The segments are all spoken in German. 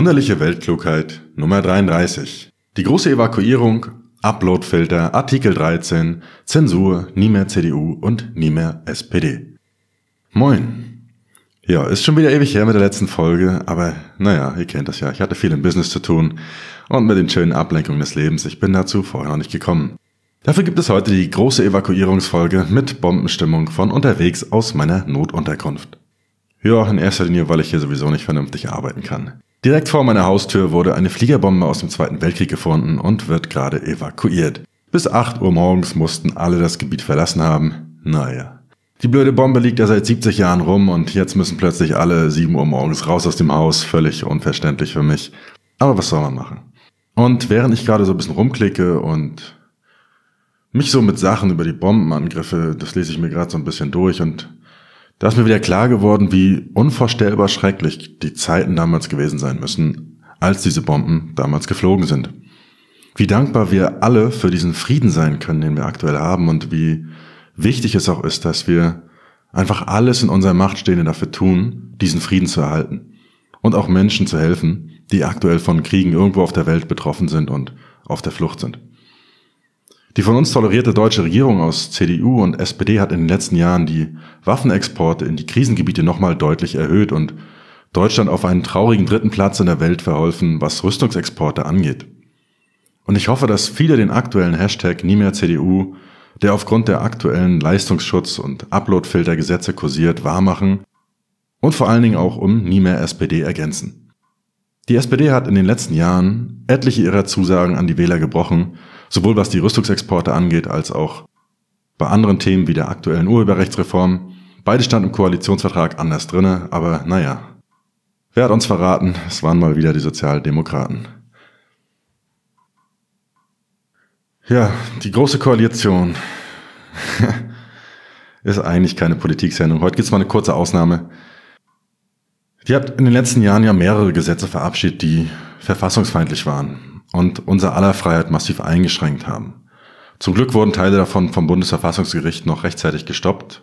Wunderliche Weltklugheit Nummer 33. Die große Evakuierung, Uploadfilter, Artikel 13, Zensur, nie mehr CDU und nie mehr SPD. Moin. Ja, ist schon wieder ewig her mit der letzten Folge, aber naja, ihr kennt das ja. Ich hatte viel im Business zu tun und mit den schönen Ablenkungen des Lebens. Ich bin dazu vorher noch nicht gekommen. Dafür gibt es heute die große Evakuierungsfolge mit Bombenstimmung von unterwegs aus meiner Notunterkunft. Ja, in erster Linie, weil ich hier sowieso nicht vernünftig arbeiten kann. Direkt vor meiner Haustür wurde eine Fliegerbombe aus dem Zweiten Weltkrieg gefunden und wird gerade evakuiert. Bis 8 Uhr morgens mussten alle das Gebiet verlassen haben. Naja. Die blöde Bombe liegt ja seit 70 Jahren rum und jetzt müssen plötzlich alle 7 Uhr morgens raus aus dem Haus. Völlig unverständlich für mich. Aber was soll man machen? Und während ich gerade so ein bisschen rumklicke und mich so mit Sachen über die Bombenangriffe, das lese ich mir gerade so ein bisschen durch und da ist mir wieder klar geworden, wie unvorstellbar schrecklich die Zeiten damals gewesen sein müssen, als diese Bomben damals geflogen sind. Wie dankbar wir alle für diesen Frieden sein können, den wir aktuell haben und wie wichtig es auch ist, dass wir einfach alles in unserer Macht Stehende dafür tun, diesen Frieden zu erhalten und auch Menschen zu helfen, die aktuell von Kriegen irgendwo auf der Welt betroffen sind und auf der Flucht sind. Die von uns tolerierte deutsche Regierung aus CDU und SPD hat in den letzten Jahren die Waffenexporte in die Krisengebiete nochmal deutlich erhöht und Deutschland auf einen traurigen dritten Platz in der Welt verholfen, was Rüstungsexporte angeht. Und ich hoffe, dass viele den aktuellen Hashtag nie mehr CDU, der aufgrund der aktuellen Leistungsschutz- und Uploadfiltergesetze kursiert, wahrmachen und vor allen Dingen auch um nie mehr SPD ergänzen. Die SPD hat in den letzten Jahren etliche ihrer Zusagen an die Wähler gebrochen sowohl was die Rüstungsexporte angeht, als auch bei anderen Themen wie der aktuellen Urheberrechtsreform. Beide standen im Koalitionsvertrag anders drinne, aber naja. Wer hat uns verraten? Es waren mal wieder die Sozialdemokraten. Ja, die große Koalition ist eigentlich keine Politiksendung. Heute gibt's mal eine kurze Ausnahme. Die hat in den letzten Jahren ja mehrere Gesetze verabschiedet, die verfassungsfeindlich waren und unser aller Freiheit massiv eingeschränkt haben. Zum Glück wurden Teile davon vom Bundesverfassungsgericht noch rechtzeitig gestoppt.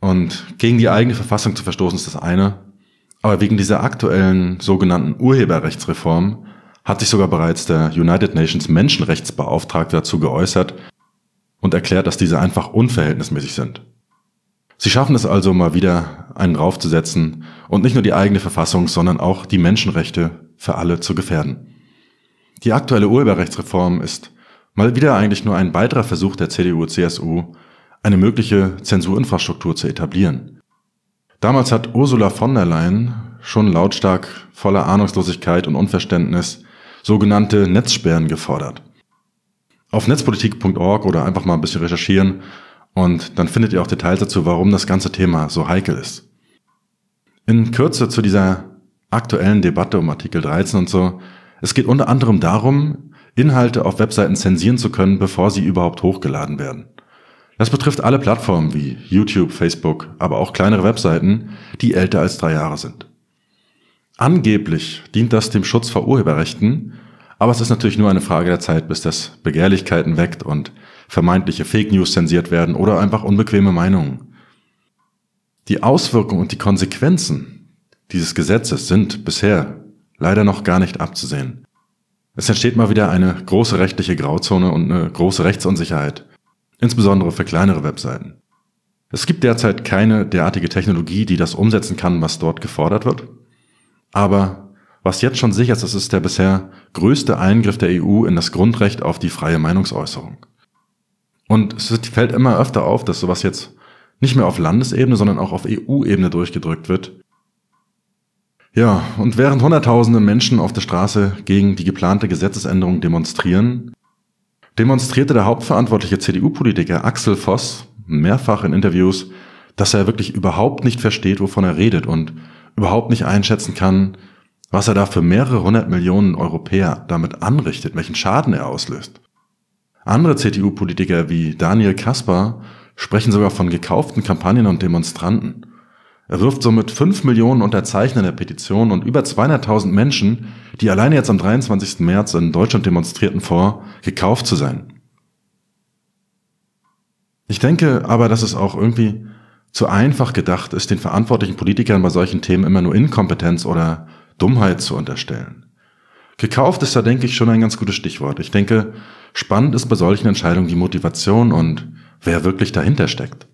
Und gegen die eigene Verfassung zu verstoßen ist das eine. Aber wegen dieser aktuellen sogenannten Urheberrechtsreform hat sich sogar bereits der United Nations Menschenrechtsbeauftragte dazu geäußert und erklärt, dass diese einfach unverhältnismäßig sind. Sie schaffen es also mal wieder, einen draufzusetzen und nicht nur die eigene Verfassung, sondern auch die Menschenrechte für alle zu gefährden. Die aktuelle Urheberrechtsreform ist mal wieder eigentlich nur ein weiterer Versuch der CDU-CSU, eine mögliche Zensurinfrastruktur zu etablieren. Damals hat Ursula von der Leyen schon lautstark voller Ahnungslosigkeit und Unverständnis sogenannte Netzsperren gefordert. Auf netzpolitik.org oder einfach mal ein bisschen recherchieren und dann findet ihr auch Details dazu, warum das ganze Thema so heikel ist. In Kürze zu dieser aktuellen Debatte um Artikel 13 und so es geht unter anderem darum, Inhalte auf Webseiten zensieren zu können, bevor sie überhaupt hochgeladen werden. Das betrifft alle Plattformen wie YouTube, Facebook, aber auch kleinere Webseiten, die älter als drei Jahre sind. Angeblich dient das dem Schutz vor Urheberrechten, aber es ist natürlich nur eine Frage der Zeit, bis das Begehrlichkeiten weckt und vermeintliche Fake News zensiert werden oder einfach unbequeme Meinungen. Die Auswirkungen und die Konsequenzen dieses Gesetzes sind bisher leider noch gar nicht abzusehen. Es entsteht mal wieder eine große rechtliche Grauzone und eine große Rechtsunsicherheit, insbesondere für kleinere Webseiten. Es gibt derzeit keine derartige Technologie, die das umsetzen kann, was dort gefordert wird. Aber was jetzt schon sicher ist, das ist der bisher größte Eingriff der EU in das Grundrecht auf die freie Meinungsäußerung. Und es fällt immer öfter auf, dass sowas jetzt nicht mehr auf Landesebene, sondern auch auf EU-Ebene durchgedrückt wird, ja, und während Hunderttausende Menschen auf der Straße gegen die geplante Gesetzesänderung demonstrieren, demonstrierte der hauptverantwortliche CDU-Politiker Axel Voss mehrfach in Interviews, dass er wirklich überhaupt nicht versteht, wovon er redet und überhaupt nicht einschätzen kann, was er da für mehrere hundert Millionen Europäer damit anrichtet, welchen Schaden er auslöst. Andere CDU-Politiker wie Daniel Kaspar sprechen sogar von gekauften Kampagnen und Demonstranten. Er wirft somit 5 Millionen Unterzeichner der Petition und über 200.000 Menschen, die alleine jetzt am 23. März in Deutschland demonstrierten, vor, gekauft zu sein. Ich denke aber, dass es auch irgendwie zu einfach gedacht ist, den verantwortlichen Politikern bei solchen Themen immer nur Inkompetenz oder Dummheit zu unterstellen. Gekauft ist da, denke ich, schon ein ganz gutes Stichwort. Ich denke, spannend ist bei solchen Entscheidungen die Motivation und wer wirklich dahinter steckt.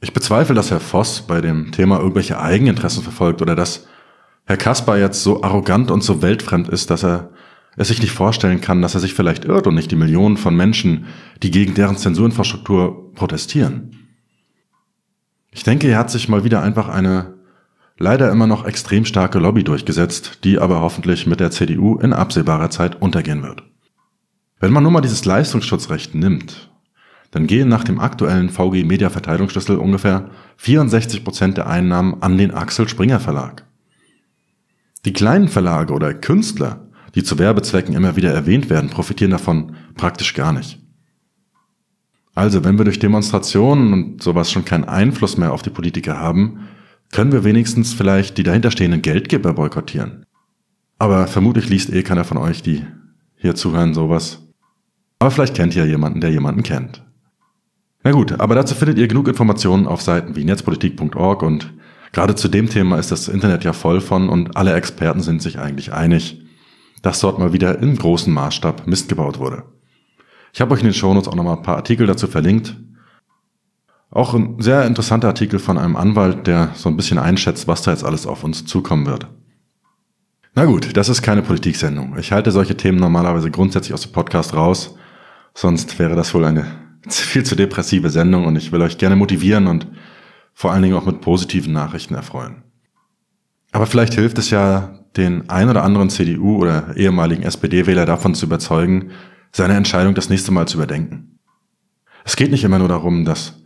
Ich bezweifle, dass Herr Voss bei dem Thema irgendwelche Eigeninteressen verfolgt oder dass Herr Kaspar jetzt so arrogant und so weltfremd ist, dass er es sich nicht vorstellen kann, dass er sich vielleicht irrt und nicht die Millionen von Menschen, die gegen deren Zensurinfrastruktur protestieren. Ich denke, er hat sich mal wieder einfach eine leider immer noch extrem starke Lobby durchgesetzt, die aber hoffentlich mit der CDU in absehbarer Zeit untergehen wird. Wenn man nur mal dieses Leistungsschutzrecht nimmt, dann gehen nach dem aktuellen VG Media Verteilungsschlüssel ungefähr 64 Prozent der Einnahmen an den Axel Springer Verlag. Die kleinen Verlage oder Künstler, die zu Werbezwecken immer wieder erwähnt werden, profitieren davon praktisch gar nicht. Also, wenn wir durch Demonstrationen und sowas schon keinen Einfluss mehr auf die Politiker haben, können wir wenigstens vielleicht die dahinterstehenden Geldgeber boykottieren. Aber vermutlich liest eh keiner von euch, die hier zuhören, sowas. Aber vielleicht kennt ihr jemanden, der jemanden kennt. Na gut, aber dazu findet ihr genug Informationen auf Seiten wie netzpolitik.org und gerade zu dem Thema ist das Internet ja voll von und alle Experten sind sich eigentlich einig, dass dort mal wieder in großem Maßstab Mist gebaut wurde. Ich habe euch in den Shownotes auch nochmal ein paar Artikel dazu verlinkt, auch ein sehr interessanter Artikel von einem Anwalt, der so ein bisschen einschätzt, was da jetzt alles auf uns zukommen wird. Na gut, das ist keine Politiksendung. Ich halte solche Themen normalerweise grundsätzlich aus dem Podcast raus, sonst wäre das wohl eine viel zu depressive Sendung und ich will euch gerne motivieren und vor allen Dingen auch mit positiven Nachrichten erfreuen. Aber vielleicht hilft es ja, den ein oder anderen CDU oder ehemaligen SPD-Wähler davon zu überzeugen, seine Entscheidung das nächste Mal zu überdenken. Es geht nicht immer nur darum, dass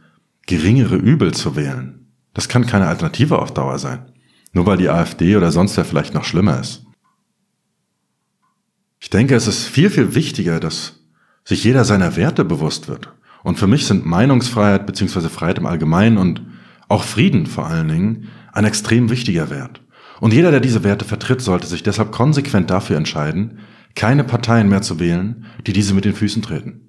geringere Übel zu wählen. Das kann keine Alternative auf Dauer sein. Nur weil die AfD oder sonst wer vielleicht noch schlimmer ist. Ich denke, es ist viel, viel wichtiger, dass sich jeder seiner Werte bewusst wird. Und für mich sind Meinungsfreiheit bzw. Freiheit im Allgemeinen und auch Frieden vor allen Dingen ein extrem wichtiger Wert. Und jeder, der diese Werte vertritt, sollte sich deshalb konsequent dafür entscheiden, keine Parteien mehr zu wählen, die diese mit den Füßen treten.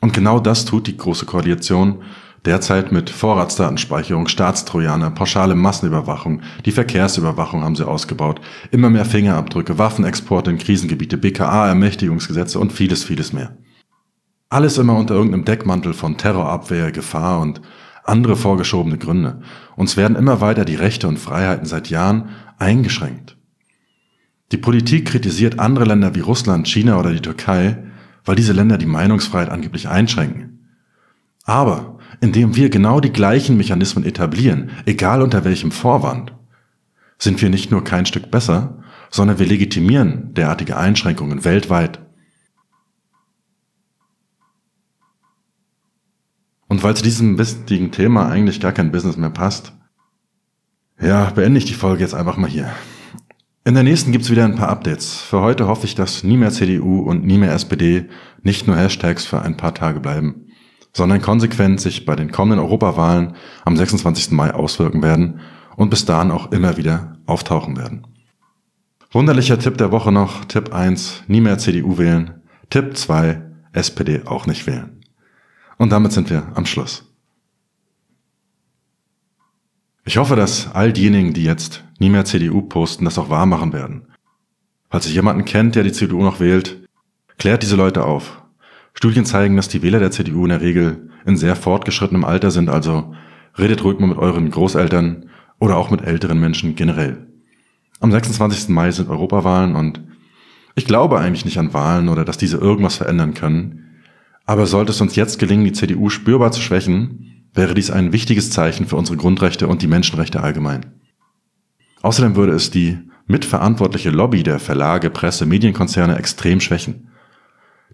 Und genau das tut die Große Koalition Derzeit mit Vorratsdatenspeicherung, Staatstrojaner, pauschale Massenüberwachung, die Verkehrsüberwachung haben sie ausgebaut, immer mehr Fingerabdrücke, Waffenexporte in Krisengebiete, BKA, Ermächtigungsgesetze und vieles, vieles mehr. Alles immer unter irgendeinem Deckmantel von Terrorabwehr, Gefahr und andere vorgeschobene Gründe. Uns werden immer weiter die Rechte und Freiheiten seit Jahren eingeschränkt. Die Politik kritisiert andere Länder wie Russland, China oder die Türkei, weil diese Länder die Meinungsfreiheit angeblich einschränken. Aber indem wir genau die gleichen Mechanismen etablieren, egal unter welchem Vorwand, sind wir nicht nur kein Stück besser, sondern wir legitimieren derartige Einschränkungen weltweit. Und weil zu diesem wichtigen Thema eigentlich gar kein Business mehr passt, ja, beende ich die Folge jetzt einfach mal hier. In der nächsten gibt's wieder ein paar Updates. Für heute hoffe ich, dass nie mehr CDU und nie mehr SPD nicht nur Hashtags für ein paar Tage bleiben sondern konsequent sich bei den kommenden Europawahlen am 26. Mai auswirken werden und bis dahin auch immer wieder auftauchen werden. Wunderlicher Tipp der Woche noch, Tipp 1, nie mehr CDU wählen, Tipp 2, SPD auch nicht wählen. Und damit sind wir am Schluss. Ich hoffe, dass all diejenigen, die jetzt nie mehr CDU posten, das auch wahr machen werden. Falls ihr jemanden kennt, der die CDU noch wählt, klärt diese Leute auf. Studien zeigen, dass die Wähler der CDU in der Regel in sehr fortgeschrittenem Alter sind, also redet ruhig mal mit euren Großeltern oder auch mit älteren Menschen generell. Am 26. Mai sind Europawahlen und ich glaube eigentlich nicht an Wahlen oder dass diese irgendwas verändern können. Aber sollte es uns jetzt gelingen, die CDU spürbar zu schwächen, wäre dies ein wichtiges Zeichen für unsere Grundrechte und die Menschenrechte allgemein. Außerdem würde es die mitverantwortliche Lobby der Verlage, Presse, Medienkonzerne extrem schwächen.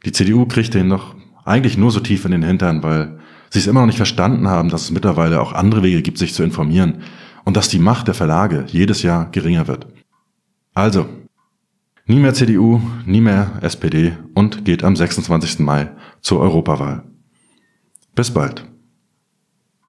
Die CDU kriegt den noch eigentlich nur so tief in den Hintern, weil sie es immer noch nicht verstanden haben, dass es mittlerweile auch andere Wege gibt, sich zu informieren und dass die Macht der Verlage jedes Jahr geringer wird. Also, nie mehr CDU, nie mehr SPD und geht am 26. Mai zur Europawahl. Bis bald.